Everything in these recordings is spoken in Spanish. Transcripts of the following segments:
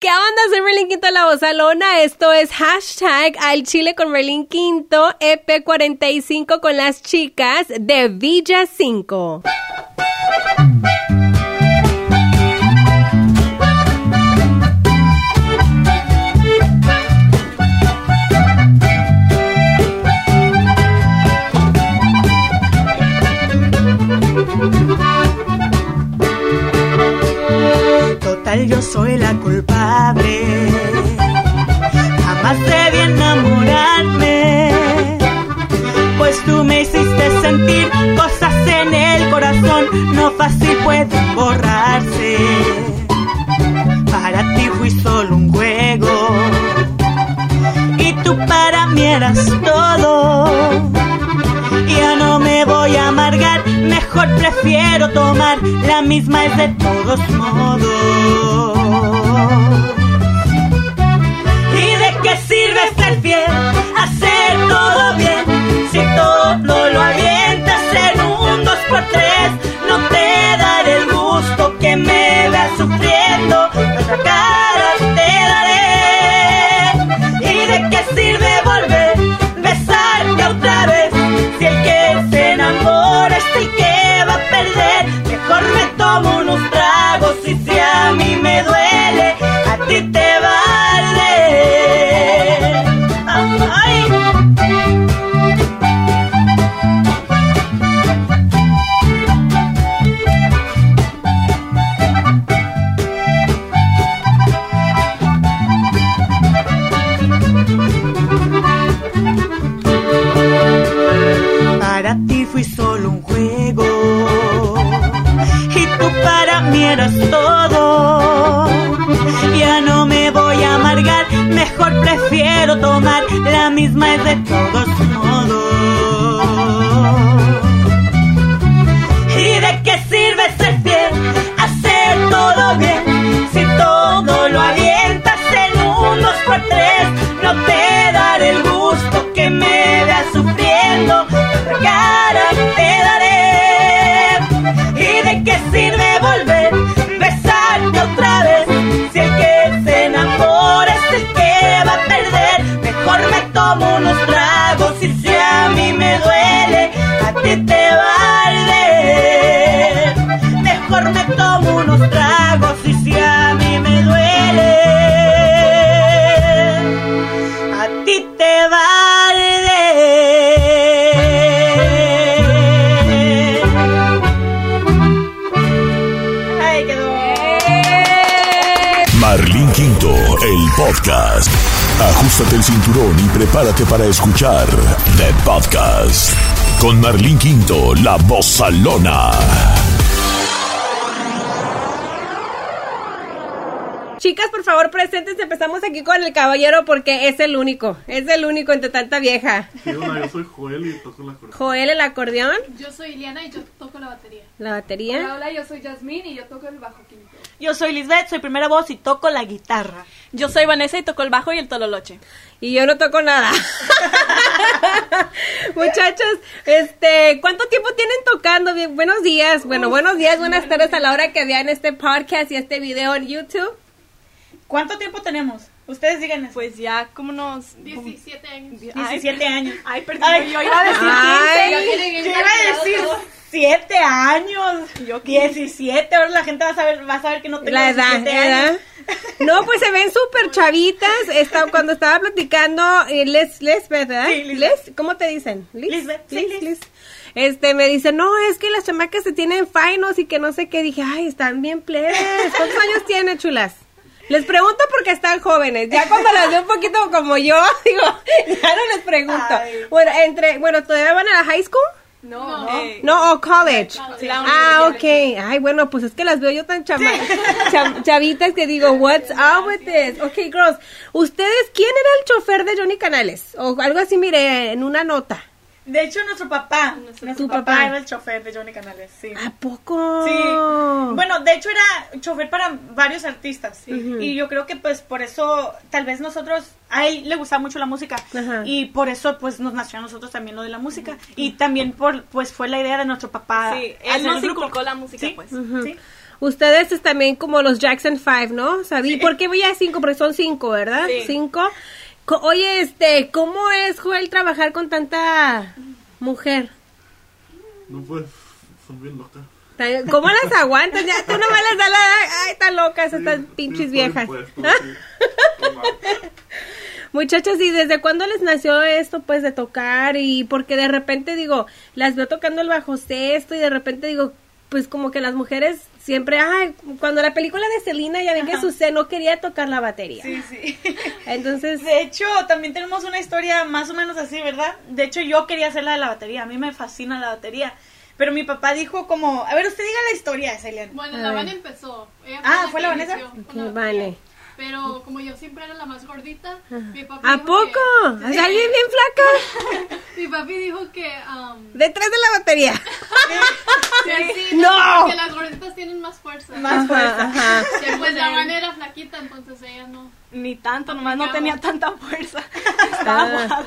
¿Qué onda? Soy Merlin Quinto La Bozalona. Esto es hashtag al Chile con Merlin Quinto, EP45 con las chicas de Villa 5. Yo soy la culpable. Jamás debí enamorarme. Pues tú me hiciste sentir cosas en el corazón, no fácil pueden borrarse. Para ti fui solo un juego. Y tú para mí eras todo. Mejor prefiero tomar la misma es de todos modos. ¿Y de qué sirve ser fiel, hacer todo bien, si todo lo avientas en un dos por tres? No te daré el gusto que me veas sufriendo, podcast. Ajustate el cinturón y prepárate para escuchar The Podcast. Con Marlín Quinto, la voz salona. Chicas, por favor, preséntense. Empezamos aquí con el caballero porque es el único. Es el único entre tanta vieja. Sí, hola, yo soy Joel y toco la corona. Joel, el acordeón, Yo soy Iliana y yo toco la batería. la Hola, batería. hola, yo soy Yasmín y yo toco el bajo quinto. Yo soy Lisbeth, soy primera voz y toco la guitarra. Yo soy Vanessa y toco el bajo y el tololoche. Y yo no toco nada. Muchachos, este, ¿cuánto tiempo tienen tocando? Bien, buenos días. Bueno, buenos días, buenas tardes a la hora que vean este podcast y este video en YouTube. ¿Cuánto tiempo tenemos? Ustedes díganme. Pues ya como unos... 17 años. 17 años. Ay, perdón, Ay. yo iba a decir Ay. 15. Yo iba a decir 7 años. Yo 17. Ahora la gente va a saber, va a saber que no tengo La edad, 17 ¿verdad? años. No, pues se ven súper chavitas. Está, cuando estaba platicando, eh, Les, Lisbeth, ¿verdad? Sí, Lisbeth. Les, ¿Cómo te dicen? Lisbeth, sí, Lis. Lis. Este, me dice, no, es que las chamacas se tienen finos y que no sé qué. Dije, ay, están bien plebes. ¿Cuántos años tienen, chulas? Les pregunto porque están jóvenes. Ya cuando las veo un poquito como yo, digo, ya no les pregunto. Ay. Bueno, entre, bueno, ¿todavía van a la high school? No, Eh, No, o college. Ah, ok. Ay, bueno, pues es que las veo yo tan chama cham- chavitas que digo, what's up with this? Ok, girls, ¿ustedes quién era el chofer de Johnny Canales? O algo así, mire, en una nota. De hecho, nuestro papá, nuestro papá, papá. era el chofer de Johnny Canales, sí. ¿A poco? Sí. Bueno, de hecho era chofer para varios artistas. Y yo creo que pues por eso tal vez nosotros, a él le gustaba mucho la música. Y por eso pues nos nació a nosotros también lo de la música. Y también por pues fue la idea de nuestro papá. Sí, él nos inculcó la música, Sí, pues. sí. ustedes es también como los Jackson Five, ¿no? ¿Sabí? ¿Por qué voy a cinco? Porque son cinco, ¿verdad? Sí. Oye, este, ¿cómo es, Joel, trabajar con tanta mujer? No pues, son bien locas. ¿Cómo las aguantas? Ya, tú nomás les das la... Ay, están locas estas pinches sí, viejas. sí. Mames. Muchachos, ¿y desde cuándo les nació esto, pues, de tocar? Y porque de repente, digo, las veo tocando el bajo sexto y de repente digo, pues, como que las mujeres siempre, ay, cuando la película de Selena, ya ven que Susé no quería tocar la batería. Sí, sí. Entonces, De hecho, también tenemos una historia más o menos así, ¿verdad? De hecho, yo quería hacer la de la batería. A mí me fascina la batería. Pero mi papá dijo como, a ver, usted diga la historia, Celian. Bueno, A la. Vane empezó. Ella Ah, la ¿fue la Vanessa? vale. Pero como yo siempre era la más gordita, mi papi ¿a dijo poco? que- ¿Hay alguien bien flaca? Mi papi dijo que... um, Detrás de la batería. sí, ¡No! Que las gorditas tienen más fuerza. Más fuerza. Ajá. Que pues la Vane era flaquita, entonces ella no. Ni tanto, nomás no tenía tanta fuerza. Estaba.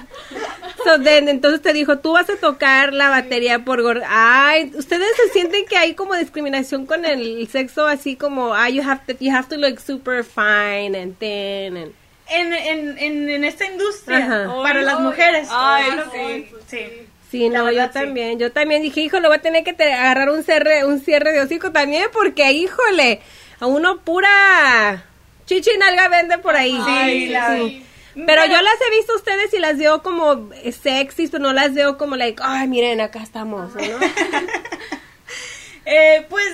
So then, entonces te dijo, tú vas a tocar la batería por gorda. Ay, ¿ustedes se sienten que hay como discriminación con el sexo así como, ah, you have to, you have to look super fine and thin and... En, en, en, en esta industria, para las mujeres. Ay, Claro, sí. sí. Sí, La no, yo sí. también, yo también dije, híjole, voy a tener que te- agarrar un cierre, un cierre de hocico también, porque, híjole, a uno pura chichi nalga vende por ahí. Sí, la- Sí. Pero yo las he visto a ustedes y las veo como eh, sexys, pero no las veo como like, ay, miren, acá estamos, ¿no? Eh, pues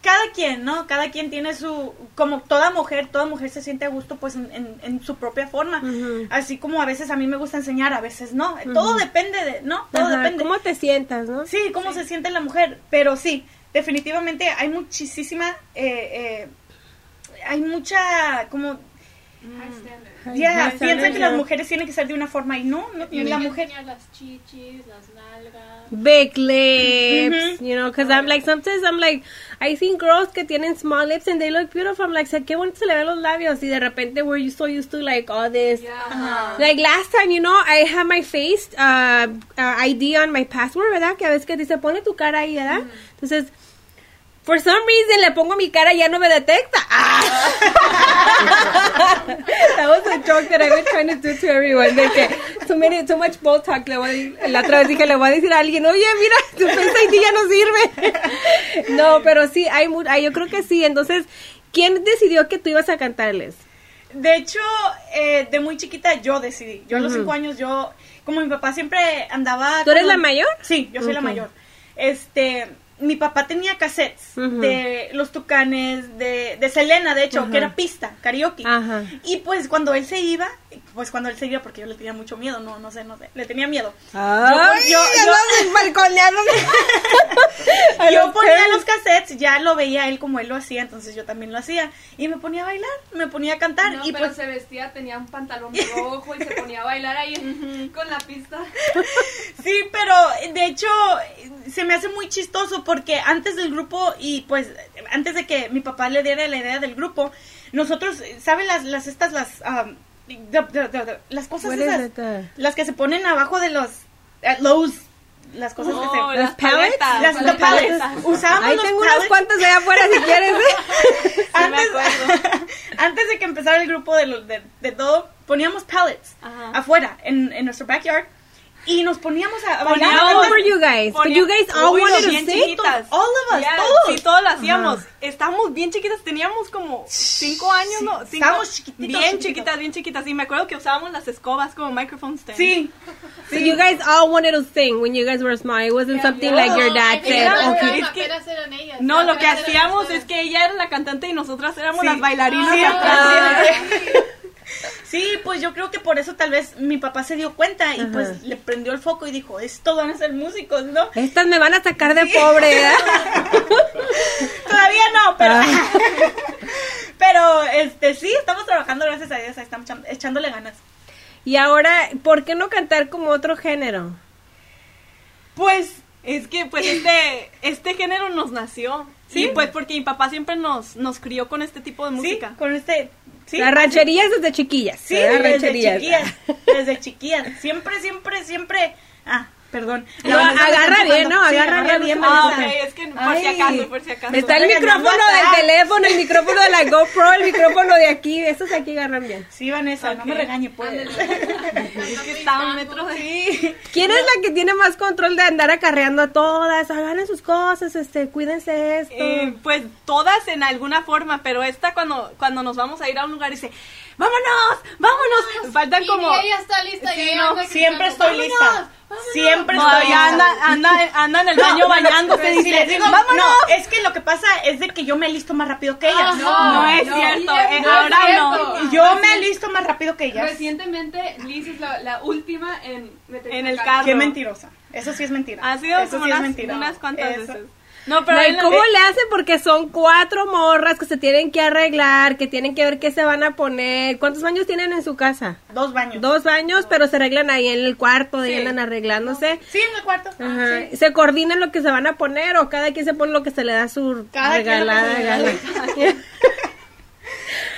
cada quien, ¿no? Cada quien tiene su, como toda mujer, toda mujer se siente a gusto pues en, en- en su propia forma. Así como a veces a mí me gusta enseñar, a veces no. Todo depende de, ¿no? Todo Ajá, depende. ¿Cómo te sientas, no? Sí, cómo se siente la mujer. Pero sí, definitivamente hay muchísima, eh, eh, hay mucha, como, ya, High piensan que las mujeres tienen que ser de una forma y no, no Tiene la mujer. las chichis, las nalgas. Big lips, you know, because I'm like, sometimes I'm like, I see girls que tienen small lips and they look beautiful. I'm like, qué bonito se le ven los labios. Y de repente we're so used to like all this. Like last time, you know, I have my face uh, uh, ID on my passport, ¿verdad? Que a veces que dice, pone tu cara ahí, ¿verdad? Entonces, for some reason le pongo mi cara y ya no me detecta. Ah. that was a joke that I was trying to do to everyone. De que too, many, too much Botox. Le voy a decir- la otra vez dije, le voy a decir a alguien, oye, mira, tu face ID ya no sirve. no, pero sí, hay, mu- hay- yo creo que sí. Entonces, ¿quién decidió que tú ibas a cantarles? De hecho, eh, de muy chiquita yo decidí. Yo a los cinco años, yo, como mi papá siempre andaba... ¿Tú eres como- la mayor? Sí, yo soy la mayor. Este, mi papá tenía cassettes de Los Tucanes, de, de Selena, de hecho, que era pista, karaoke. Y pues cuando él se iba, pues cuando él se iba, porque yo le tenía mucho miedo, no, no sé, no sé, le tenía miedo. Ay, yo- yo- yo los ponía los cassettes, ya lo veía él como él lo hacía, entonces yo también lo hacía. Y me ponía a bailar, me ponía a cantar. No, y pero pues se vestía, tenía un pantalón rojo y se ponía a bailar ahí con la pista. Sí, pero de hecho se me hace muy chistoso porque antes del grupo y pues antes de que mi papá le diera la idea del grupo, nosotros, ¿saben las, las estas, las, um, las cosas esas? Las que se ponen abajo de los, eh, los, las cosas que se... las paletas? paletas. Las, paletas. Usábamos Ahí los tengo unos cuantos allá afuera si quieres. ¿eh? antes, acuerdo. antes de que empezara el grupo de, de, de todo, poníamos pallets Ajá. afuera, en, en nuestro backyard, y nos poníamos a, bailar. Poníamos- were you guys? But you guys all Uy, wanted to bien chiquitas. All of us, Yeah, todos. Sí, todos lo hacíamos. Estábamos bien chiquitas, teníamos como cinco años, Sí, ¿no? Cinco- estábamos chiquititos, Bien chiquititos. chiquitas, bien chiquitas. Y me acuerdo que usábamos las escobas como microphone stands. Sí. So you guys all wanted to sing when you guys were small. It wasn't something like your dad No, said, era- okay. es que- ellas. No, lo que hacíamos es que ella era la cantante y nosotras éramos Sí. las bailarinas Sí, atrás. Sí, pues yo creo que por eso tal vez mi papá se dio cuenta y Ajá. pues le prendió el foco y dijo, esto van a ser músicos, ¿no? Estas me van a sacar de pobre, ¿eh? Todavía no, pero... Ah. pero, este, sí, estamos trabajando, gracias a Dios, ahí estamos echándole ganas. Y ahora, ¿por qué no cantar como otro género? Pues, Es que pues este, este género nos nació. Sí, pues porque mi papá siempre nos, nos crió con este tipo de sí, música. con este... Sí, Las rancherías desde chiquillas. Sí, desde rancherías. chiquillas, desde chiquillas. Siempre, siempre, siempre... Ah, Perdón. No, agarra bien. ¿no? Sí, Agarra agarra bien, Vanessa. Ah, ok, es que por si acaso, por si acaso. Está el micrófono del teléfono, el micrófono de la GoPro, el micrófono de aquí. Esos de aquí agarran bien. Sí, Vanessa, no me regañe, pues. Es que está a un metro de... Sí. ¿Quién es la que tiene más control de andar acarreando a todas? Agarren sus cosas, este, cuídense esto. Eh, pues todas en alguna forma, pero esta cuando, cuando nos vamos a ir a un lugar dice, vámonos, vámonos. Faltan Y como... ella está lista. Sí, no, Siempre estoy lista. Siempre No, estoy anda, anda, anda en el No, baño bueno, bañándose, dice, les digo, vámonos. no, es que lo que pasa es de que yo me listo más rápido que ellas. No, No es no, cierto, no eh, es ahora cierto. no. Yo me listo más rápido que ellas. Recientemente, Liz es la, la última en En el carro. Qué mentirosa. Eso sí es mentira. Ha sido Eso como sí es unas, mentira. unas cuantas Eso. veces. No, pero ¿y él- ¿Cómo le hacen? Porque son cuatro morras que se tienen que arreglar, que tienen que ver qué se van a poner. ¿Cuántos baños tienen en su casa? Dos baños. Dos baños, pero se arreglan ahí en el cuarto, Sí. andan arreglándose. Sí, en el cuarto. Ajá. Sí. ¿Se coordinan lo que se van a poner o cada quien se pone lo que se le da su Cada quien lo que regalada gana?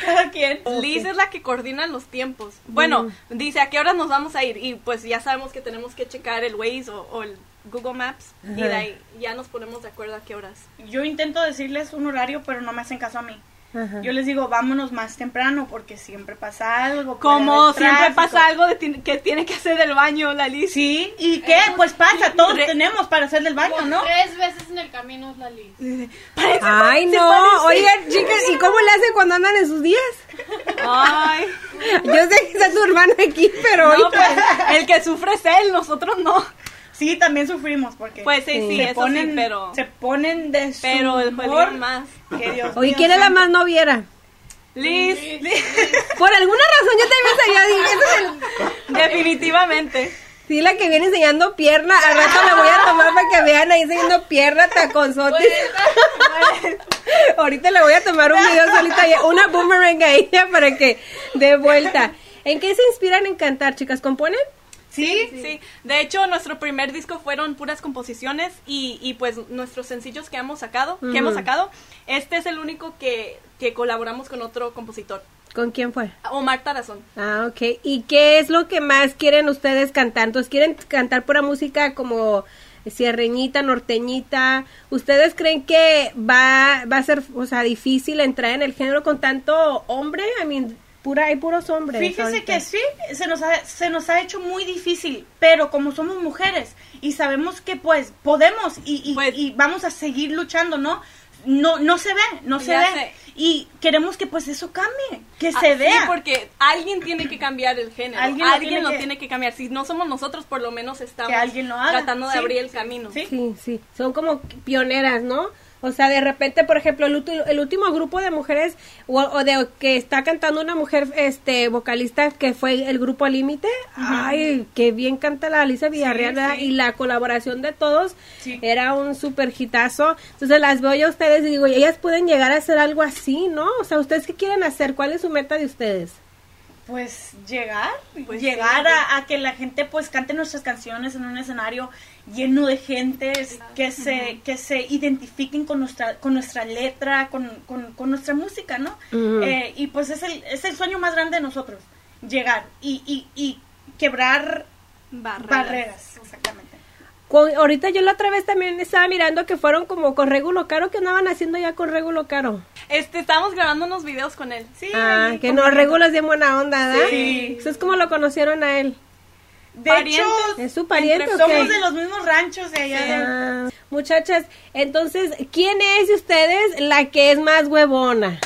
Cada quien. Liz es la que coordina los tiempos. Bueno, dice a qué horas nos vamos a ir y pues ya sabemos que tenemos que checar el Waze o, o el Google Maps y de ahí ya nos ponemos de acuerdo a qué horas. Yo intento decirles un horario, pero no me hacen caso a mí. Ajá. Yo les digo, vámonos más temprano porque siempre pasa algo. Como siempre pasa algo de ti- que tiene que hacer del baño la Liz. Sí, ¿y qué? Pues pasa, todos tenemos para hacer del baño, ¿no? Tres veces en el camino es la Liz. Ay, no. Oigan, chicas, ¿y cómo le hacen cuando andan en sus días? Ay, Yo sé que está tu hermano aquí, pero no, pues el que sufre es él, nosotros no. Sí, también sufrimos porque Pues sí, sí, se eso ponen, sí, pero se ponen de su pero el humor, más. que Dios Oye, mío ¿quién es la más noviera? Liz, Por alguna razón yo también sabía, el- definitivamente. Sí, la que viene enseñando pierna. Al rato la voy a tomar para que vean ahí enseñando pierna, taconzotes. Ahorita le voy a tomar un video solita, una boomerang a ella para que dé vuelta. ¿En qué se inspiran en cantar, chicas? ¿Componen? Sí, sí. De hecho, nuestro primer disco fueron puras composiciones y, y pues nuestros sencillos que hemos sacado, que hemos sacado, este es el único que, que colaboramos con otro compositor, ¿Con quién fue? Omar Tarazón. Ah, ok. ¿Y qué es lo que más quieren ustedes cantar? Entonces, ¿quieren cantar pura música como sierreñita, norteñita? ¿Ustedes creen que va, va a ser, o sea, difícil entrar en el género con tanto hombre? I mean, pura, hay puros hombres. Fíjese ahorita. que sí, se nos, ha, se nos ha hecho muy difícil, pero como somos mujeres y sabemos que pues podemos y, y- Pues- y vamos a seguir luchando, ¿no? No, no se ve, no se ve. sé. Y queremos que pues eso cambie, que Ah, se sí, vea. porque alguien tiene que cambiar el género. Alguien Alguien, lo lo, tiene tiene, que- que... cambiar. Si no somos nosotros, por lo menos estamos Que alguien lo haga. tratando de Sí, abrir el sí, camino. sí. Sí, sí. Son como pioneras, ¿no? O sea, de repente, por ejemplo, el, el último grupo de mujeres o, o de que está cantando una mujer este vocalista que fue el grupo Límite. Ay, qué bien canta la Alicia Villarreal. Y la colaboración de todos Sí. era un super hitazo. Entonces las veo yo a ustedes y digo, ellas pueden llegar a hacer algo así, ¿no? O sea, ¿ustedes qué quieren hacer? ¿Cuál es su meta de ustedes? Pues llegar, Pues llegar sí. a, a que la gente pues cante nuestras canciones en un escenario lleno de gente que se que se identifiquen con nuestra con nuestra letra, con, con, con nuestra música, ¿no? Eh, y pues es el, es el sueño más grande de nosotros, llegar y, y, y quebrar Barreras. barreras, exactamente. Con- ahorita yo la otra vez también estaba mirando que fueron como con Regulo Caro, que andaban haciendo ya con Regulo Caro. Este, estábamos grabando unos videos con él. Sí, Ah, que no, Regulo es bien buena onda, ¿verdad? Sí. Eso es como lo conocieron a él. De Parientes. hecho, ¿Es su pariente entre- somos de los mismos ranchos de allá. de- Ah, muchachas, entonces, ¿quién es de ustedes la que es más huevona?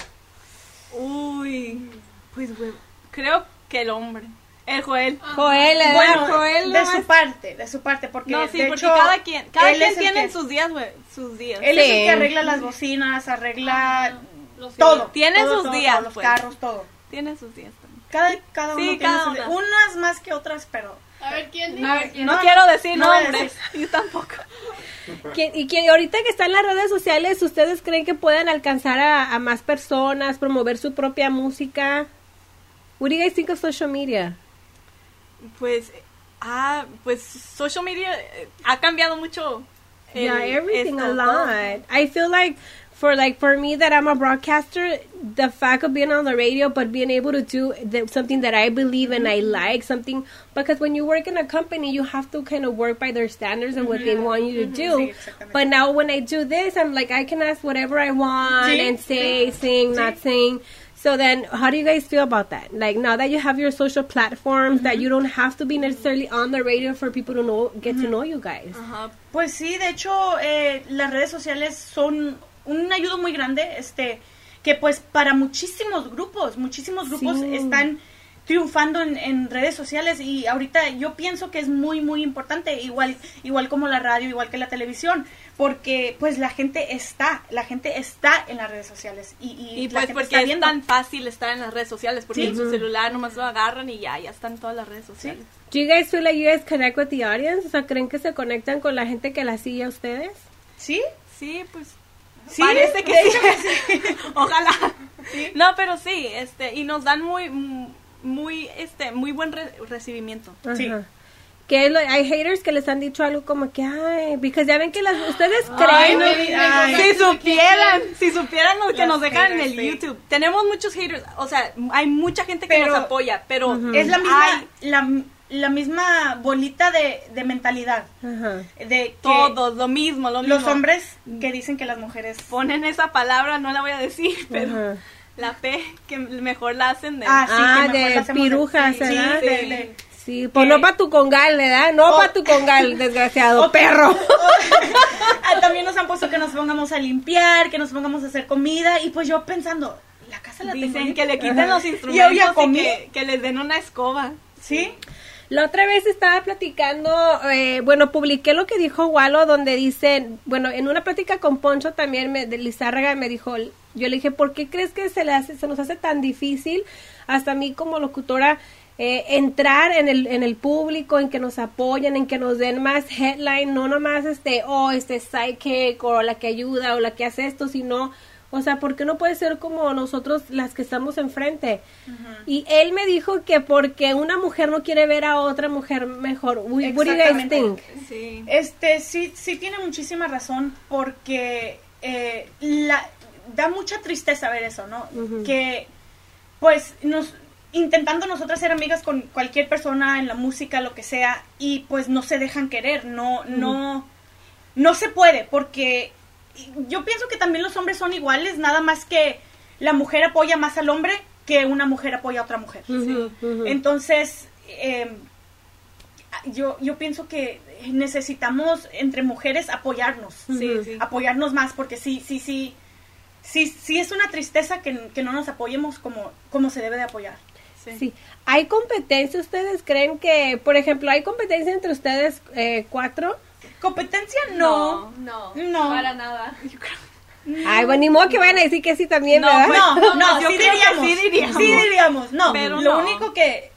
Uy, pues güey, creo que el hombre, el Joel. Joel, ¿verdad? Bueno, Joel de nomás- su parte, de su parte, porque No, sí, de porque hecho, cada quien, cada quien tiene que- sus días, güey, sus días. Él es el Sí. que arregla las bocinas, arregla Los todo. Tiene todo, sus todo, días, todo, los pues. carros, todo. Tiene sus días también. Cada, cada Sí, uno tiene cada sus una. días. Unas más que otras, pero... A ver, ¿quién A ver, dice? ¿quién? No, No, quiero decir no nombres, yo tampoco. ¿Quién- y que ahorita que están en las redes sociales, ¿ustedes creen que pueden alcanzar a, a más personas, promover su propia música? What do you guys think of social media? Pues, ah, pues social media eh, ha cambiado mucho. el- yeah, everything a lot. I feel like for like for me that I'm a broadcaster, the fact of being on the radio, but being able to do the, something that I believe and I mm-hmm. like something because when you work in a company, you have to kind of work by their standards and what they mm-hmm. want you to mm-hmm. do. Sí, but now when I do this, I'm like I can ask whatever I want Sí, and say, sing, not sing. So then, how do you guys feel about that? Like now that you have your social platforms, that you don't have to be necessarily on the radio for people to know, get to know you guys. Ajá. Pues sí, de hecho, eh, las redes sociales son un ayudo muy grande, este, que pues para muchísimos grupos, muchísimos grupos Sí. están triunfando en, en redes sociales y ahorita yo pienso que es muy muy importante igual igual como la radio igual que la televisión porque pues la gente está la gente está en las redes sociales y, y, Y la pues gente porque está es tan fácil estar en las redes sociales, porque Sí. en su celular nomás lo agarran y ya, ya están todas las redes sociales. Do you guys feel like you guys connect with the audience? O sea, ¿creen que se conectan con la gente que la sigue a ustedes? sí Sí, pues sí parece que sí. que sí. Ojalá. No, pero sí, este, y nos dan muy, muy, este, muy buen re- recibimiento. Sí. Ajá. Que es lo- hay haters que les han dicho algo como que, ay, porque ya ven que las, ustedes Ay, creen, ¿no? baby, ay. Si supieran, si supieran lo que nos dejan en el sí. YouTube. Tenemos muchos haters, o sea, hay mucha gente que Pero- nos apoya, pero es la misma hay la, la misma bolita de, de mentalidad Ajá. de que todos lo mismo, lo mismo. los hombres que dicen que las mujeres ponen esa palabra, no la voy a decir, pero Ajá. la P que mejor la hacen de Ah, sí, Ah, que mejor de sí, sí, de- de- Sí, pues no para tu congal, ¿verdad? No Oh. para tu congal, desgraciado Oh, perro. Ah, también nos han puesto que nos pongamos a limpiar, que nos pongamos a hacer comida y pues yo pensando, la casa la tengo dicen que le quiten los Y instrumentos y comí. que, que les den una escoba. ¿Sí? La otra vez estaba platicando, eh, bueno, publiqué lo que dijo Walo, donde dice, bueno, en una plática con Poncho también, me, de Lizárraga me dijo, yo le dije, ¿por qué crees que se, le hace, se nos hace tan difícil, hasta a mí como locutora, eh, entrar en el, en el público, en que nos apoyen, en que nos den más headline, no nomás este, oh, este sidekick, o la que ayuda, o la que hace esto, sino... O sea, ¿por qué no puede ser como nosotros las que estamos enfrente? Y él me dijo que porque una mujer no quiere ver a otra mujer mejor. What do you guys think? Sí. Este, sí, sí tiene muchísima razón porque eh, la, da mucha tristeza ver eso, ¿no? Que, pues, nos intentando nosotras ser amigas con cualquier persona en la música, lo que sea, y pues no se dejan querer, no, no, no se puede, porque yo pienso que también los hombres son iguales, nada más que la mujer apoya más al hombre que una mujer apoya a otra mujer. Entonces, eh, yo, yo pienso que necesitamos entre mujeres apoyarnos, Sí, sí. apoyarnos más, porque sí, sí, sí, sí, sí es una tristeza que, que no nos apoyemos como, como se debe de apoyar. Sí. ¿Hay competencia? ¿Ustedes creen que, por ejemplo, hay competencia entre ustedes eh, cuatro? Competencia no. No, No. para nada. Ay, bueno, ni modo que vayan a decir que sí también, No, ¿verdad? pues, No, no, yo sí creo que diríamos, sí diríamos. sí diríamos, no, Pero lo no. único que,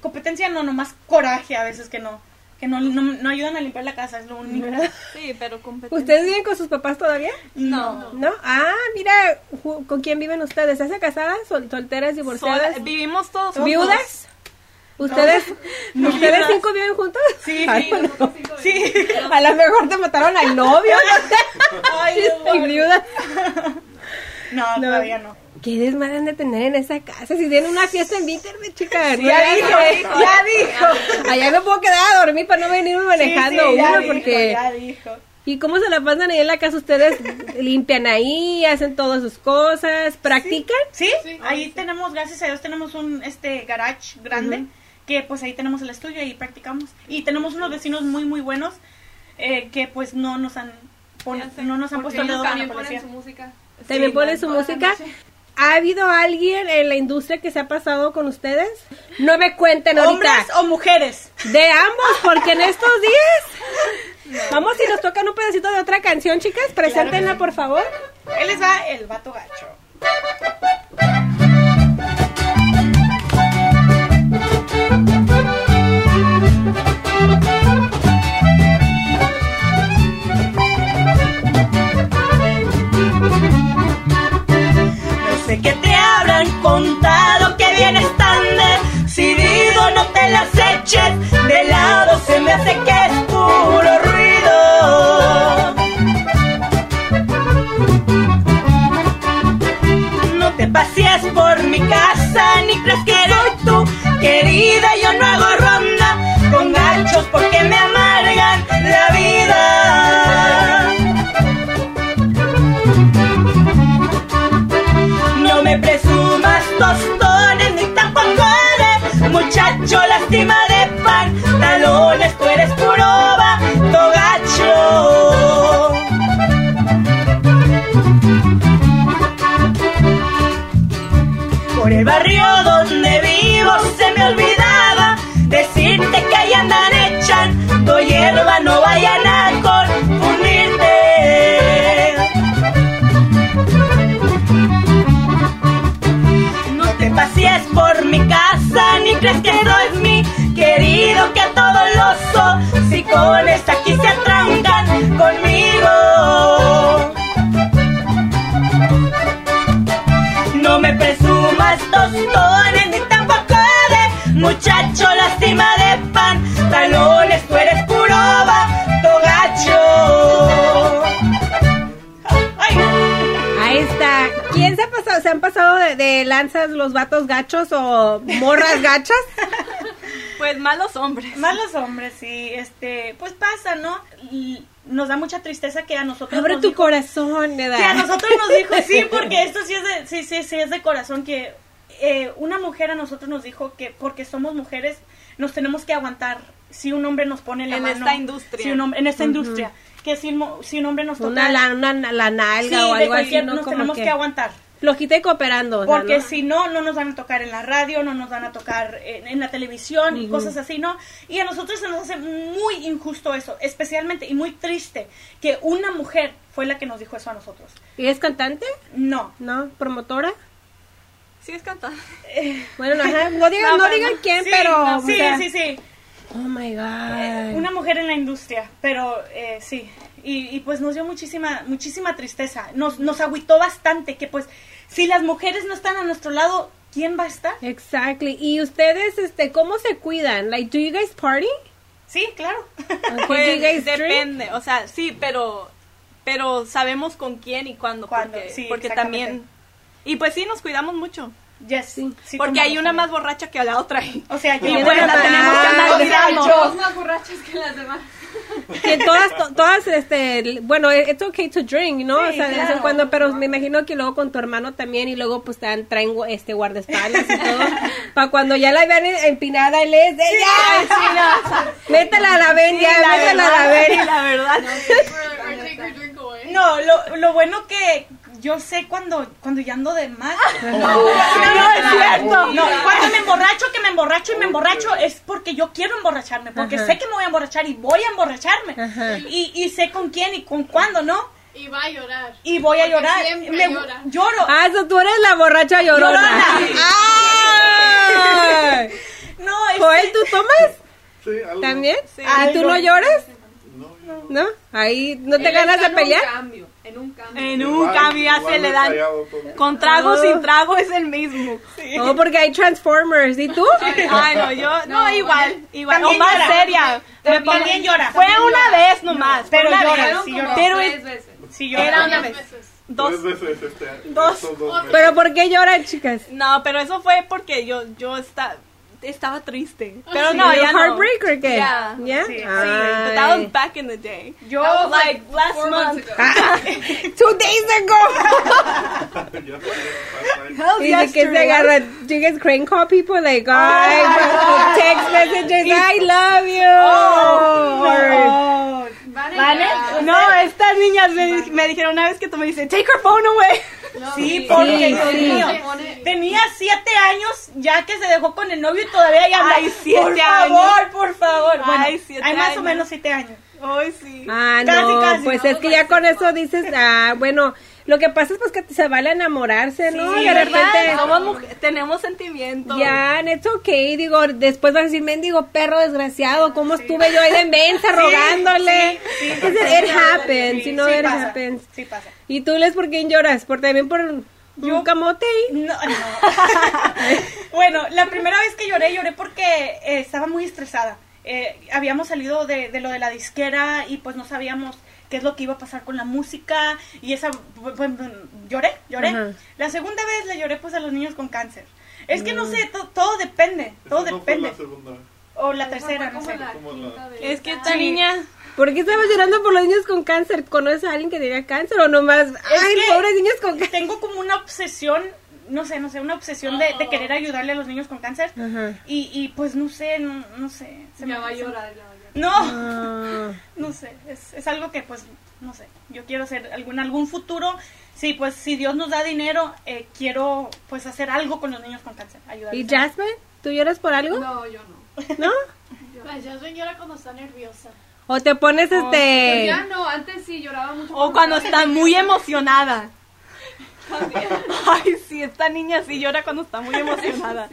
competencia no, nomás coraje a veces que no, que no, no, no ayudan a limpiar la casa, es lo único. Sí, pero competencia. ¿Ustedes viven con sus papás todavía? No. ¿No? Ah, mira, ¿con quién viven ustedes? ¿Están casadas, sol- solteras, divorciadas? Vivimos todos juntos. ¿Viudas? ¿Ustedes, ¿ustedes cinco viven juntos? Sí, Ay, sí, no. Sí. A lo mejor te mataron al novio. Ay, Sí, no, soy viuda. No, No. todavía no. ¿Qué desmadre han de tener en esa casa? Si tienen una fiesta en Winterberg, chicas. Ya dijo, ya dijo. Allá me puedo quedar a dormir para no venir manejando Sí, sí, uno, dijo, porque... ya dijo. ¿Y cómo se la pasan ahí en la casa? ¿Ustedes limpian ahí, hacen todas sus cosas, practican? Sí, Sí. ahí tenemos, gracias a Dios, tenemos un este garage grande, que pues ahí tenemos el estudio y practicamos. Y tenemos unos vecinos muy, muy buenos, eh, que pues no nos han, sé, no nos han puesto el dedo también la ponen policía. su música. ¿También Sí, ponen su música? ¿Ha habido alguien en la industria que se ha pasado con ustedes? No me cuenten ¿Hombres ahorita. o mujeres? De ambos, porque en estos días... Vamos, si nos tocan un pedacito de otra canción, chicas, preséntenla, por favor. Él les va el vato gacho. corazones ni tampoco eres muchacho lastimado. Querido, que a todos los hocicones aquí se atrancan conmigo. No me presumas tostones ni tampoco de muchacho lástima de pantalones, tú eres puro gacho. Ay. Ahí está. ¿Quién se ha pasado? ¿Se han pasado de, de lanzas los vatos gachos o morras gachas? Pues malos hombres. Malos hombres, sí, este, pues pasa, ¿no? Y nos da mucha tristeza que a nosotros Abre nos tu dijo- corazón, ¿verdad? que a nosotros nos dijo, sí, porque esto sí es de, sí, sí, sí es de corazón, que eh, una mujer a nosotros nos dijo que porque somos mujeres nos tenemos que aguantar si un hombre nos pone la En mano. esta industria. Si un hombre- en esta industria. Que si, si un hombre nos toca... Una, la, una la nalga sí, o de algo así, cualquier, ¿no? nos Como tenemos que que aguantar. Flojita y cooperando. o sea, Porque ¿no? si no, no nos van a tocar en la radio, no nos van a tocar en, en la televisión y cosas así, ¿no? Y a nosotros se nos hace muy injusto eso, especialmente y muy triste que una mujer fue la que nos dijo eso a nosotros. ¿Y es cantante? No. ¿No? ¿Promotora? Sí, es cantante. Bueno, no, no digan, No, digan quién, Sí, pero... o sí, sea, sí, sí. Oh, my God. Una mujer en la industria, pero eh, sí. Y, y pues nos dio muchísima, muchísima tristeza. Nos, nos agüitó bastante que pues si las mujeres no están a nuestro lado, ¿quién va a estar? Exactly. ¿Y ustedes, este, cómo se cuidan? Like, do you guys party? Sí, claro. Okay, Pues do you guys drink? depende, o sea, sí, pero pero sabemos con quién y cuándo, Cuándo, porque, sí, porque también y pues sí nos cuidamos mucho, Yes, sí, porque hay una más borracha que la otra. O sea, yo Y la tenemos que andar cuidando. Dos más borrachas que las demás. que todas, to- todas, este, bueno, it's okay to drink, ¿no? Sí, o sea, de vez en cuando, pero me imagino que luego con tu hermano también y luego pues te traen gu- este guardaespaldas y todo, para cuando ya la vean empinada y les de ya, métela a la ven, ya, la métela a la verdad, sí, ven. la verdad. No, lo, lo bueno que yo sé cuando, cuando ya ando de más. No es cierto. No, cuando me emborracho, que me emborracho y me emborracho es porque yo quiero emborracharme, porque Ajá. sé que me voy a emborrachar y voy a emborracharme. Ajá. Y, y sé con quién y con cuándo, ¿no? Y va a llorar. Y voy a llorar. siempre Me- llora. Lloro. Ah, eso tú eres la borracha llorona. Llorona. ¡Ay! No, es Joel, ¿tú tomas Sí, algo. también? Sí. ¿Y tú no lloras? No, ¿No? Ahí no te Él ganas de pelear. un cambio, en un cambio. En un Igual- cambio ya se le dan con trago Oh. sin trago es el mismo. No, porque hay Transformers. ¿Y tú? Ay, no, yo no, No, igual, igual, o También más llora. seria. Me También llora. Fue También una llora. vez nomás, pero una llora, sí llora. Pero tres es- veces. Sí, llora. Era una vez. veces. Dos. Tres veces este Dos. Pero ¿por qué lloran, chicas? No, pero eso fue porque yo yo esta- estaba triste. Pero sí. no, ¿You ya no. heartbreak or qué? Yeah. ¿Ya? Sí, Ay. But that was back in the day. Yo, That was like last four month. Ah, Two days ago. Hell de que se agarra, do you guys crank call people like, ay, text messages, I love you. Or- Van a ¿Vale? llorar. No, estas niñas me, me dijeron una vez que tú me dices, take her phone away. No, Sí, porque, Sí, Dios sí. mío, Se pone- tenía siete años ya que se dejó con el novio y todavía ya anda. Ay, siete por años. favor, por favor. Bueno, Ay, siete hay más o menos siete años. Ay, sí. Ah, Casi, no, casi, pues ¿no? es que ya con eso dices, ah, bueno, lo que pasa es pues que se vale enamorarse, ¿no? Sí, de repente, Somos mujeres, tenemos sentimientos. ya, it's okay, digo, después vas a decir, mendigo perro desgraciado, ¿cómo estuve yo ahí de rogándole? sí, It- it happens, know, sí it pasa, happens. Sí pasa. ¿Y tú, Les, por quién lloras? ¿Por también por un camote ahí? No, no. bueno, la primera vez que lloré, lloré porque eh, estaba muy estresada. Eh, habíamos salido de, de lo de la disquera y pues no sabíamos qué es lo que iba a pasar con la música y esa pues, lloré, lloré. Ajá. La segunda vez le lloré pues a los niños con cáncer. Es que no sé, to- todo depende, todo no fue depende. la. O la tercera, no sé. la. Es que esta Sí. niña, ¿Por qué estabas llorando por los niños con cáncer? ¿Conoces a alguien que tenía cáncer o nomás? Ay, que- pobres niños con cáncer. Tengo como una obsesión, no sé, no sé, una obsesión de, de querer ayudarle a los niños con cáncer. Ajá. Y, y pues no sé, no, no sé. se Ya me- va a llorar, ya va a llorar. No, Ah. no sé, es, es algo que pues, no sé, yo quiero hacer algún, algún futuro, sí, pues si Dios nos da dinero, eh, quiero pues hacer algo con los niños con cáncer, ayudarles. ¿Y Jasmine? ¿Tú lloras por algo? No, yo no. ¿No? La Jasmine llora cuando está nerviosa. ¿O te pones Pero este... ya no, antes sí lloraba mucho. O cuando está muy emocionada. Ay, sí, esta niña sí llora cuando está muy emocionada.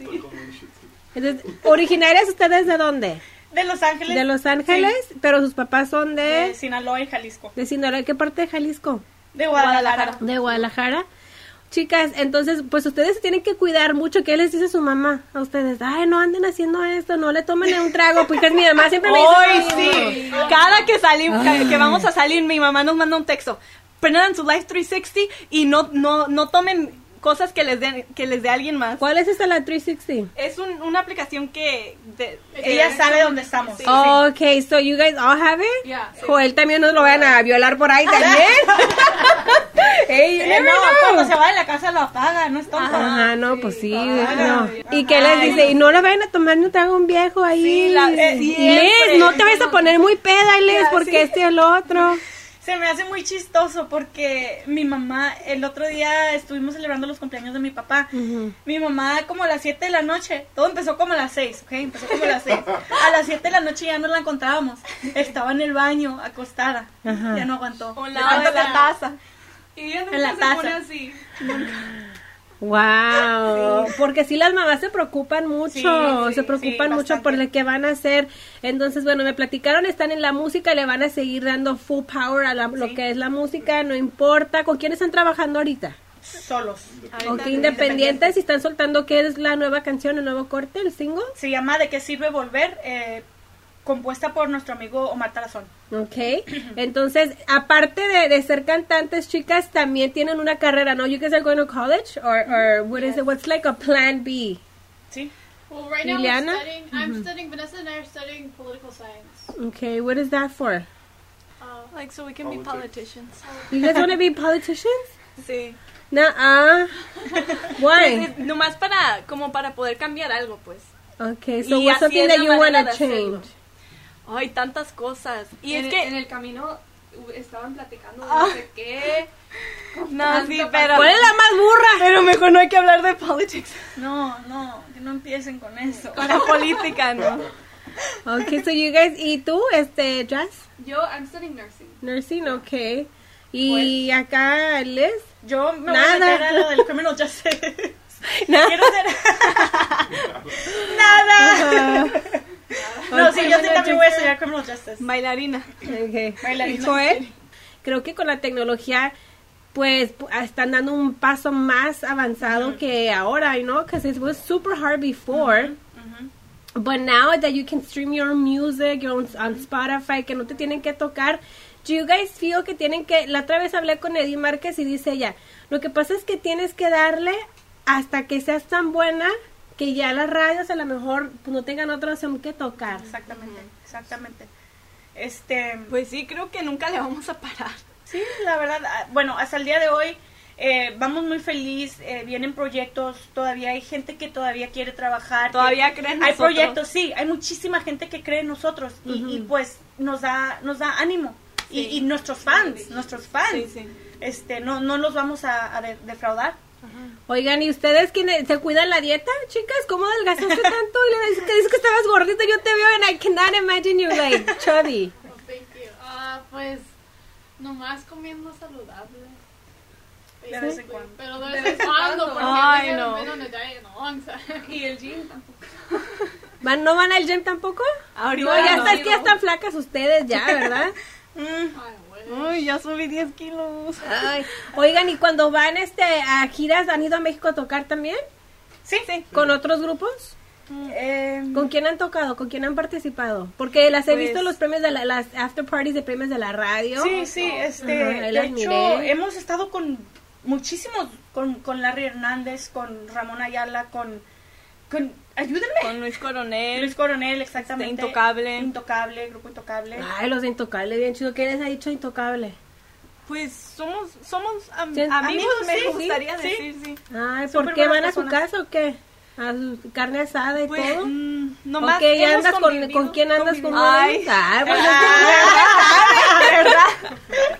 Entonces, ¿Originarias ustedes de dónde? De Los Ángeles. De Los Ángeles, pero sus papás son de de... Sinaloa y Jalisco. De Sinaloa. ¿Qué parte de Jalisco? De Guadalajara. De Guadalajara. Chicas, entonces, pues ustedes se tienen que cuidar mucho. ¿Qué les dice su mamá a ustedes? Ay, no anden haciendo esto, no le tomen un trago, porque mi mamá siempre me dice... Ay, sí. Cada que salimos, que vamos a salir, mi mamá nos manda un texto. Prendan su Life 360 y no, no, no tomen cosas que les den, que les dé alguien más. ¿Cuál es esta la 360? Es un- una aplicación que de- Ella sabe dónde estamos. Sí. Okay, so you guys all have it? Yeah. Joel también nos lo vayan a violar por ahí también. Hey, you Eh, never no, know. cuando se va de la casa lo apaga, no es tonto. Ajá, no, pues sí, no. ¿Y qué les dice? Y no le vayan a tomar trago a un viejo ahí. Sí, la- eh. Liz, no te vayas a poner muy peda, Liz, porque sí. este y el otro. Se me hace muy chistoso porque mi mamá, el otro día estuvimos celebrando los cumpleaños de mi papá. Mi mamá como a las 7 de la noche, todo empezó como a las 6, ¿ok? Empezó como a las 6. A las 7 de la noche ya no la encontrábamos. Estaba en el baño, acostada. Ya no aguantó. tanto la que- taza. Y ella nunca En la se taza. pone así. Wow, porque sí las mamás se preocupan mucho, Sí, se preocupan mucho por lo que van a hacer. Entonces, bueno, me platicaron, están en la música, le van a seguir dando full power a la- lo que es la música, no importa. ¿Con quién están trabajando ahorita? Solos. Ok, independientes y están soltando qué es la nueva canción, el nuevo corte, el single. Se llama ¿De qué sirve volver? Eh, compuesta por nuestro amigo Omar Tarazón. Ok, entonces, aparte de, de ser cantantes, chicas, también tienen una carrera, ¿no? You guys are going to college, or, or what is it? What's like a plan B? ¿Sí? Well, right now Liliana? we're studying. I'm studying. Vanessa and I are studying political science. Okay, what is that for? Uh, Like so we can be politicians. You guys want to be politicians? Sí. Nuh-uh. Why? Pues, nomás para como para poder cambiar algo, pues. Okay, so Y what's something es that you want to de hacerlo. Ay, tantas cosas. Y en, es que en el camino estaban platicando de Ah. no sé qué. no, sí, pero ¿Cuál es la más burra? pero mejor no hay que hablar de politics. No, no, que no empiecen con eso. Para política, ¿no? Okay, so you guys, ¿y tú, este, Jazz? Yo, I'm studying nursing. Nursing, okay. ¿Y acá, Liz? Yo me Nada. voy a meter a lo del criminal justice. Nada. Quiero ser... Nada. No, sí, yo sí también voy a estudiar criminal justice. Bailarina. Okay. Bailarina. ¿Y Joel? Creo que con la tecnología, pues, pu- están dando un paso más avanzado que ahora, you know, because it was super hard before. But now that you can stream your music your own, on Spotify, que no te tienen que tocar, do you guys feel que tienen que, la otra vez hablé con Eddie Márquez y dice ella, lo que pasa es que tienes que darle hasta que seas tan buena que ya las radios a lo mejor pues, no tengan otra opción que tocar. Exactamente, exactamente. Este, Pues sí, creo que nunca le vamos a parar. sí, la verdad, ah, bueno, hasta el día de hoy eh, vamos muy feliz, eh, vienen proyectos, todavía hay gente que todavía quiere trabajar. Todavía que- cree en Hay nosotros. proyectos, sí, hay muchísima gente que cree en nosotros y, y, pues nos da, nos da ánimo. Y, y nuestros fans, nuestros fans, Sí, sí. este, no, no los vamos a, a de- defraudar. Oigan, ¿y ustedes quiénes se cuidan la dieta, chicas? ¿Cómo adelgazaste tanto? Y le dices que dices que estabas gordita, yo te veo and I cannot imagine you like chubby. oh, thank you. Ah, pues, nomás comiendo saludable. De vez en cuando. Pero de vez en cuando, porque Ay, no. Y el gym tampoco. ¿Van, ¿No van al gym tampoco? Ahorita No, ya no. está, es que ya están flacas ustedes ya, ¿verdad? Mm. Uy, ya subí 10 kilos. Ay, oigan, ¿y cuando van este a giras han ido a México a tocar también? sí, sí. ¿Con otros grupos? Eh, ¿Con quién han tocado? ¿Con quién han participado? Porque las he Pues- visto en los premios de la- las after parties de premios de la radio. Sí, sí, este, Ajá, de hecho, miré. hemos estado con muchísimos, con, con Larry Hernández, con Ramón Ayala, con, con, ayúdenme, Con Luis Coronel. Luis Coronel, exactamente. Este, Intocable. Intocable, Grupo Intocable. Ay, los de Intocable, bien chido. ¿Qué les ha dicho Intocable? Pues somos somos am- Sí, amigos, amigos, me sí, gustaría sí, decir, sí. Ay, ¿por qué van a su casa o qué? ¿A su carne asada y Pues, todo? mm, nomás Ok, ¿y hemos andas con, con quién andas con convivido. de Ay? Ay, pues, Ah, ¿verdad?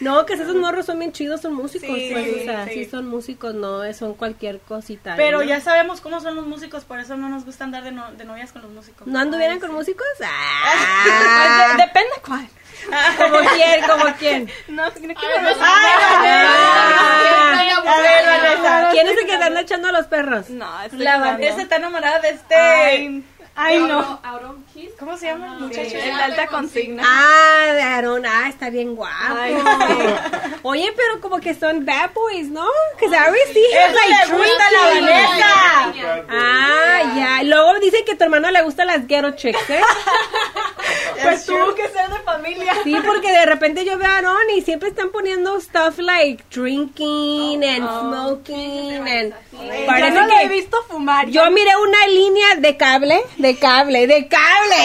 No, que esos morros son bien chidos, son músicos. Sí, pues, sí, o sea, sí. sí. son músicos, no son cualquier cosita. Pero ¿no? ya sabemos cómo son los músicos, por eso no nos gusta andar de, no- de novias con los músicos. ¿No anduvieran Ay, con sí. músicos? Pues, Ah, de- depende cuál. ¿Como quién? ¿Como quién? No, no quiero Ay. Ay, A ver, Vanessa. ¿Quién es el que te anda echando a los perros? No, La. Vanessa está enamorada de este. Ay, no. Kiss. ¿Cómo se llama el muchacho? El de alta consigna. Ah, de Aaron, ah, está bien guapo. Ay, Oye, pero como que son bad boys, ¿no? Que se already see him, like, le gusta a la. Vanessa. Ah, ya. Luego dicen que a tu hermano le gustan las ghetto chicks, ¿eh? Pues tuvo que ser de familia. Sí, porque de repente yo veo a Aaron y siempre están poniendo stuff like drinking and smoking and parece no lo he que visto fumar. yo miré una línea de cable, de cable, de cable.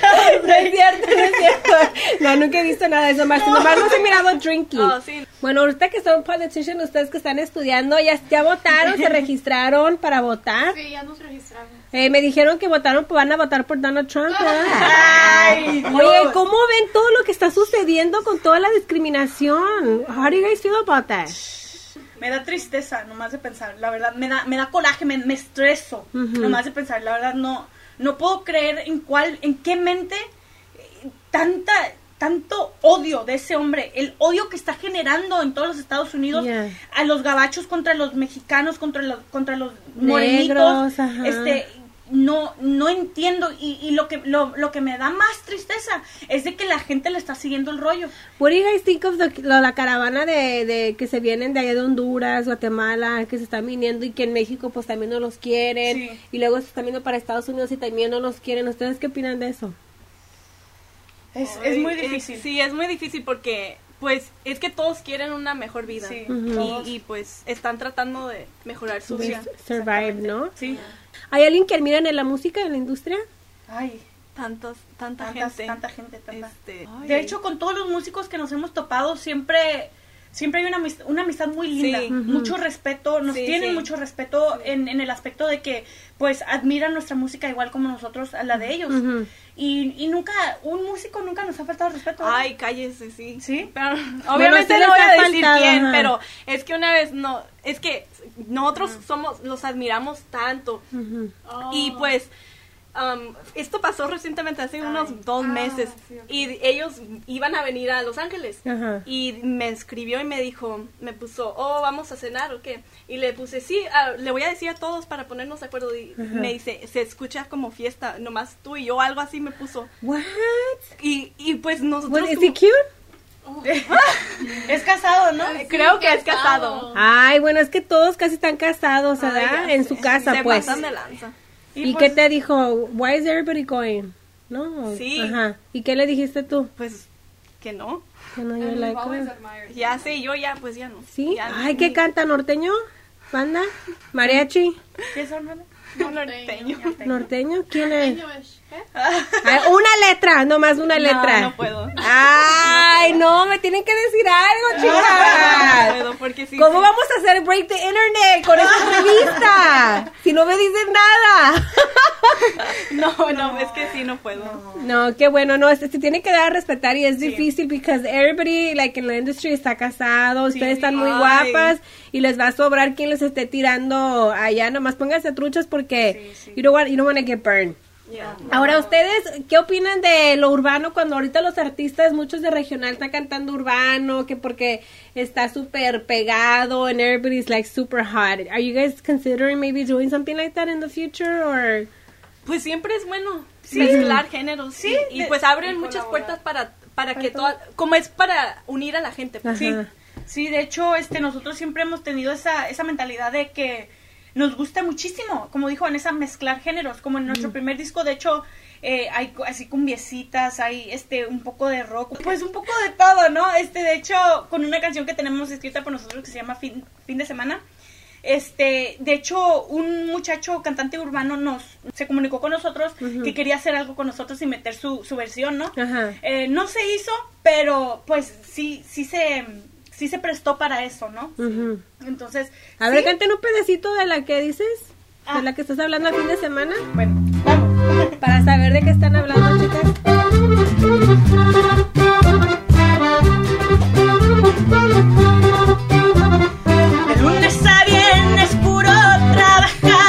no es cierto, no es cierto. No, nunca he visto nada de eso, más nomás los he mirado drinking. Oh, sí. Bueno, ahorita que son politicians, ustedes que están estudiando, ya, ya votaron, se registraron para votar. Sí, ya nos registramos. Eh, me dijeron que votaron, van a votar por Donald Trump. ¿verdad? Ay, Oye. ¿cómo ven todo lo que está sucediendo con toda la discriminación? How do you guys feel about that? Me da tristeza nomás de pensar, la verdad, me da, me da coraje, me, me estreso nomás de pensar, la verdad no, no puedo creer en cuál, en qué mente eh, tanta, tanto odio de ese hombre, el odio que está generando en todos los Estados Unidos Yeah. a los gabachos contra los mexicanos, contra los, contra los morenitos, Negros, este, no, no entiendo y, y lo que, lo, lo que me da más tristeza es de que la gente le está siguiendo el rollo. What do you guys think of the- la, la caravana de, de que se vienen de allá de Honduras, Guatemala, que se están viniendo y que en México pues también no los quieren Sí. y luego se están viendo para Estados Unidos y también no los quieren? ¿Ustedes qué opinan de eso? Es, es muy Es- difícil. sí, es muy difícil porque, pues, es que todos quieren una mejor vida. Sí. Y, y, pues, están tratando de mejorar su vida. Survive, ¿no? Sí. ¿Hay alguien que admiran en la música, en la industria? Ay, Tantos, tanta Tantas- gente. tanta gente, tanta. Este, De hecho, con todos los músicos que nos hemos topado, siempre siempre hay una amistad, una amistad muy linda, Sí. mucho respeto, nos Sí, tienen sí. mucho respeto en, en el aspecto de que pues admiran nuestra música igual como nosotros a la de ellos. Y, y nunca, un músico nunca nos ha faltado respeto. ¿verdad? Ay, cállese, sí. ¿Sí? Pero, obviamente no voy a decir faltado, quién, ajá. pero es que una vez no, es que nosotros somos, los admiramos tanto. Oh. Y pues, um, esto pasó recientemente, hace unos dos Ah, meses. sí. Y ellos iban a venir a Los Ángeles. Y me escribió y me dijo, me puso, oh, vamos a cenar o qué. Y le puse, sí, ah, le voy a decir a todos para ponernos de acuerdo. Y me dice, se escucha como fiesta, nomás tú y yo, algo así me puso. What? Y, y pues nosotros... Es casado, ¿no? Creo que es casado. Ay, bueno, es que todos casi están casados, ¿verdad? en su casa, Se pues. pasan de lanza. ¿Y, pues, qué te dijo? Why is everybody going? ¿No? Sí. Ajá. ¿Y qué le dijiste tú? Pues, que no. Que no, yo like Ya sé, yo ya, pues ya no. ¿Sí? Ya Ay, ¿qué canta? ¿Norteño? ¿Banda? ¿Mariachi? ¿Qué son, hermano? No norteño. ¿Norteño? ¿Quién es? Una letra, nomás una letra. No, no puedo. Ay, no, me tienen que decir algo, No chicas. puedo, porque sí. ¿Cómo sí. vamos a hacer break the internet con esta entrevista? Si no me dicen nada. No, no, es que sí, no puedo. No, qué bueno, no, se, se tiene que dar a respetar y es difícil because everybody, like, en la industry está casado, ustedes están muy Ay. guapas y les va a sobrar quien les esté tirando allá, nomás pónganse truchas porque you don't want, you don't want to get burned. Ahora, ¿ustedes qué opinan de lo urbano cuando ahorita los artistas, muchos de regional están cantando urbano, que porque está súper pegado and everybody's like super hot? Are you guys considering maybe doing something like that in the future or? Pues siempre es bueno mezclar géneros. Sí, Y, pues abren y muchas puertas para, para que toda. Como es para unir a la gente. pues. Sí, sí, de hecho, este, nosotros siempre hemos tenido esa, esa mentalidad de que nos gusta muchísimo, como dijo Vanessa, mezclar géneros, como en nuestro primer disco, de hecho, eh, hay así cumbiecitas, hay este, un poco de rock, pues un poco de todo, ¿no? Este, de hecho, con una canción que tenemos escrita por nosotros que se llama Fin, fin de Semana, este, de hecho, un muchacho cantante urbano nos se comunicó con nosotros que quería hacer algo con nosotros y meter su, su versión, ¿no? Eh, no se hizo, pero pues sí, sí se, sí se prestó para eso, ¿no? Entonces. A ver, ¿sí? canten un pedacito de la que dices, de ah. la que estás hablando a fin de semana. Bueno, vamos. Para saber de qué están hablando, chicas. Lunes a viernes puro trabajar.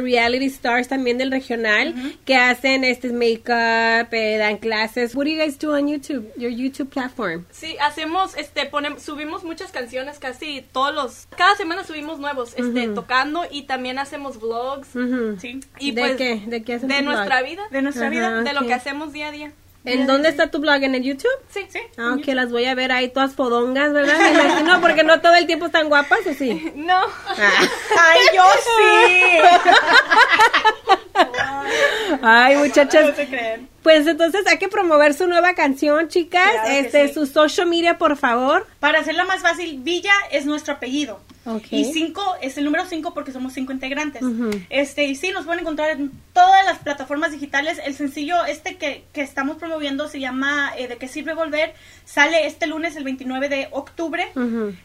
Este reality stars también del regional que hacen este make-up, eh, dan clases. What do you guys do on YouTube? Your YouTube platform. Sí, hacemos, este, ponemos, subimos muchas canciones casi todos los, cada semana subimos nuevos, este, tocando y también hacemos vlogs. Sí. Y ¿De pues, qué? ¿De qué hacen De blog? nuestra vida, De nuestra vida. de lo que hacemos día a día. ¿En dónde está tu blog? ¿En el YouTube? Sí, sí. Ah, ok, las voy a ver ahí todas fodongas, ¿verdad? Me imagino, porque no todo el tiempo están guapas, ¿o sí? No. Ah. Ay, yo sí. Ay, muchachas. No se creen. Pues entonces hay que promover su nueva canción, chicas. Claro este, sí. su social media, por favor. Para hacerla más fácil, Villa es nuestro apellido. Ok. Y 5 es el número 5 porque somos cinco integrantes. Ujú. Este, y sí, nos pueden encontrar en todas las plataformas digitales. El sencillo este que, que estamos promoviendo se llama eh, ¿De qué sirve volver? Sale este lunes, el 29 de octubre.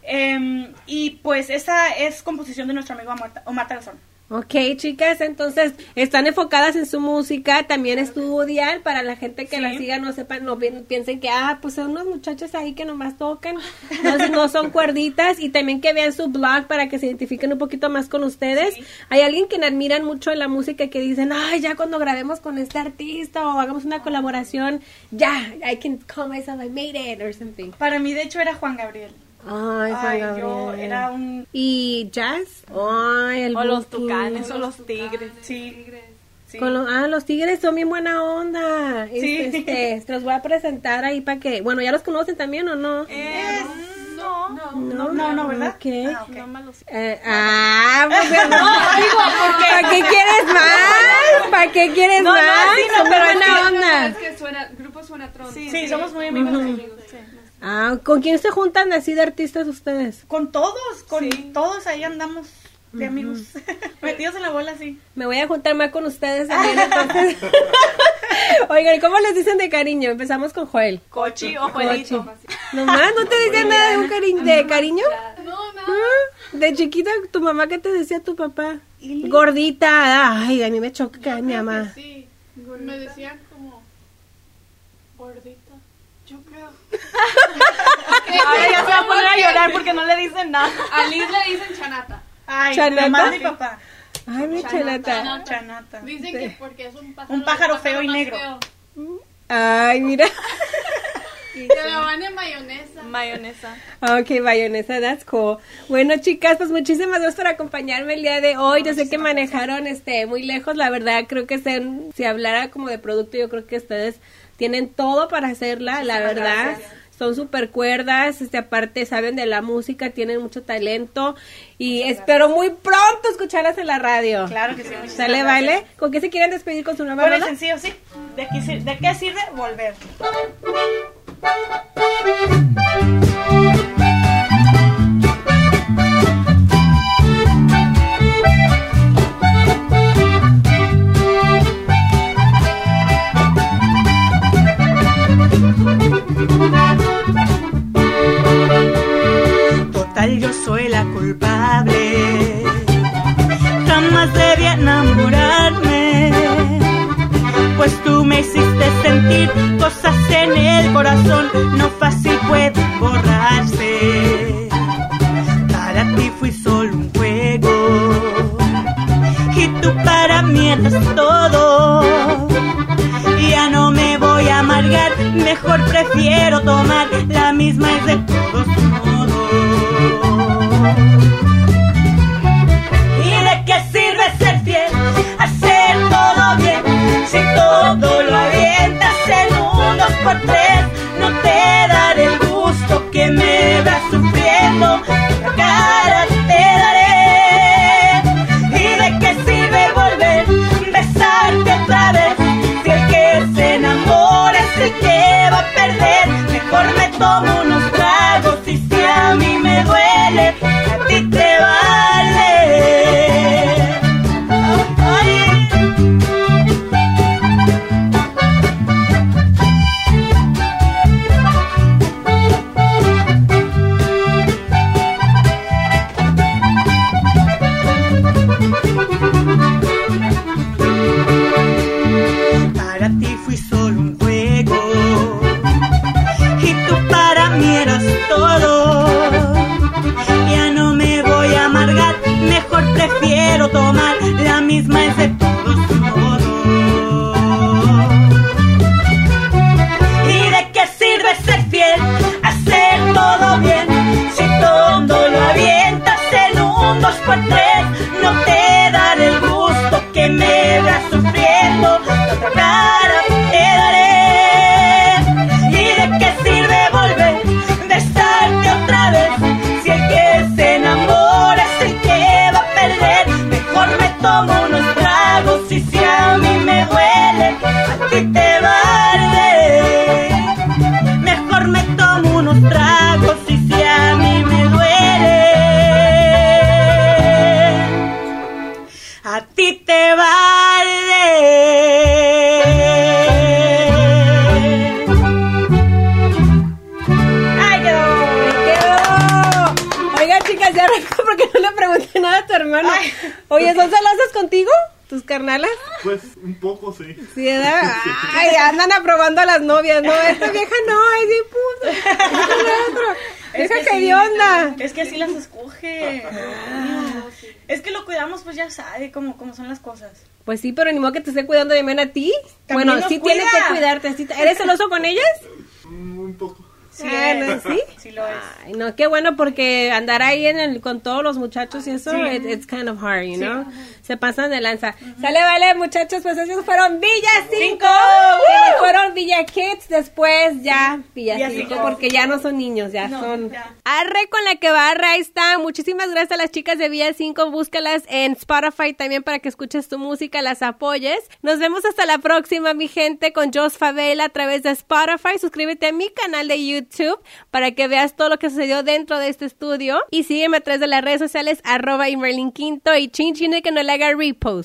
Em, y pues esa es composición de nuestro amigo Omar, Omar Tarazón. Ok, chicas, entonces están enfocadas en su música, también estudian para la gente que Sí. la siga, no sepan, no pi- piensen que, ah, pues son unos muchachos ahí que nomás tocan, no, no son cuerditas, y también que vean su blog para que se identifiquen un poquito más con ustedes. Sí. Hay alguien que admiran mucho en la música que dicen, ay, ya cuando grabemos con este artista o hagamos una colaboración, ya, I can call myself, I made it, or something. Para mí, de hecho, era Juan Gabriel. Ay, Ay, yo era un... ¿Y Jazz? Ay, el O los tucanes, o los tigres. Sí, sí. Con los, ah, los tigres son bien buena onda. Sí. Este, este, los voy a presentar ahí para que, bueno, ¿ya los conocen también o no? Eh, no, no, no, no, no, ¿verdad? Ok. Ah, ok. no. Eh, ah, pues no, ¿para qué quieres más? ¿Para qué quieres No, no, más? sí, no, Son pero buena es que- onda. Es que suena, grupo suena tron. Sí, Sí, somos muy amigos. Ah, ¿con quién se juntan así de artistas ustedes? Con todos, con Sí. todos ahí andamos de amigos. Metidos en la bola, sí. Me voy a juntar más con ustedes también, entonces. Oigan, ¿cómo les dicen de cariño? Empezamos con Joel. Cochi o Juelito. Nomás, ¿no te dicen nada de un cariño, de cariño? No, nada. Ah, De chiquita, tu mamá, ¿qué te decía tu papá? Gordita. Ay, a mí me choca que mi mamá. Sí, me decían como gordita. Ahora ya se va a poner a llorar porque no le dicen nada. A Liz le dicen chanata. Ay, ¿Chanata? la madre y papá. Ay, mi chelata. Chanata. Dicen que porque es un pájaro, Un pájaro feo y negro. feo. Ay, mira. Que la van en mayonesa. Mayonesa. Ok, bayonesa, that's cool. Bueno, chicas, pues muchísimas gracias por acompañarme el día de hoy. Yo sé que manejaron este muy lejos, la verdad, creo que se, si hablara como de producto, yo creo que ustedes tienen todo para hacerla, la verdad. Son súper cuerdas, este, aparte saben de la música, tienen mucho talento y espero muy pronto escucharlas en la radio. Claro que sí. ¿Sale, vale? ¿Con qué se quieren despedir con su nueva el rola? sencillo, sí. ¿De qué, sir- ¿De qué sirve volver? Yo soy la culpable. Jamás debí enamorarme. Pues tú me hiciste sentir cosas en el corazón, no fácil puede borrarse. Para ti fui solo un juego. Y tú para mí eres todo. Ya no me voy a amargar, mejor prefiero tomar la misma es de todos por tres, Oye, ¿son celosas contigo? ¿Tus carnalas? Pues un poco sí. Sí, ¿verdad? Ay, andan aprobando a las novias, ¿no? Esta vieja no, es bien puta. Es. Vieja, que ¿qué sí, de onda? Es que así las escoge. Es que lo cuidamos, pues ya sabe cómo, cómo son las cosas. Pues sí, pero ni modo que te esté cuidando bien a ti. También bueno, sí cuida. tienes que cuidarte. ¿Eres celoso con ellas? Mm, Un poco. Sí, Ah, es. ¿no? ¿Sí? Sí lo es. Ay, no, qué bueno porque andar ahí en el, con todos los muchachos y eso, Sí. it- it's kind of hard, you know? Se pasan de lanza. Sale, vale, muchachos, pues esos fueron Villa 5. Fueron Villa Kids, después ya Villa Villa 5, Cinco. porque ya no son niños, ya No, son... ya. Arre con la que barra, ahí está. Muchísimas gracias a las chicas de Villa 5. Búscalas en Spotify también para que escuches tu música, las apoyes. Nos vemos hasta la próxima, mi gente, con Jos Favela a través de Spotify. Suscríbete a mi canal de YouTube para que veas todo lo que sucedió dentro de este estudio. Y sígueme a través de las redes sociales, arroba y Merlin Quinto y chin chin que no le haga repost.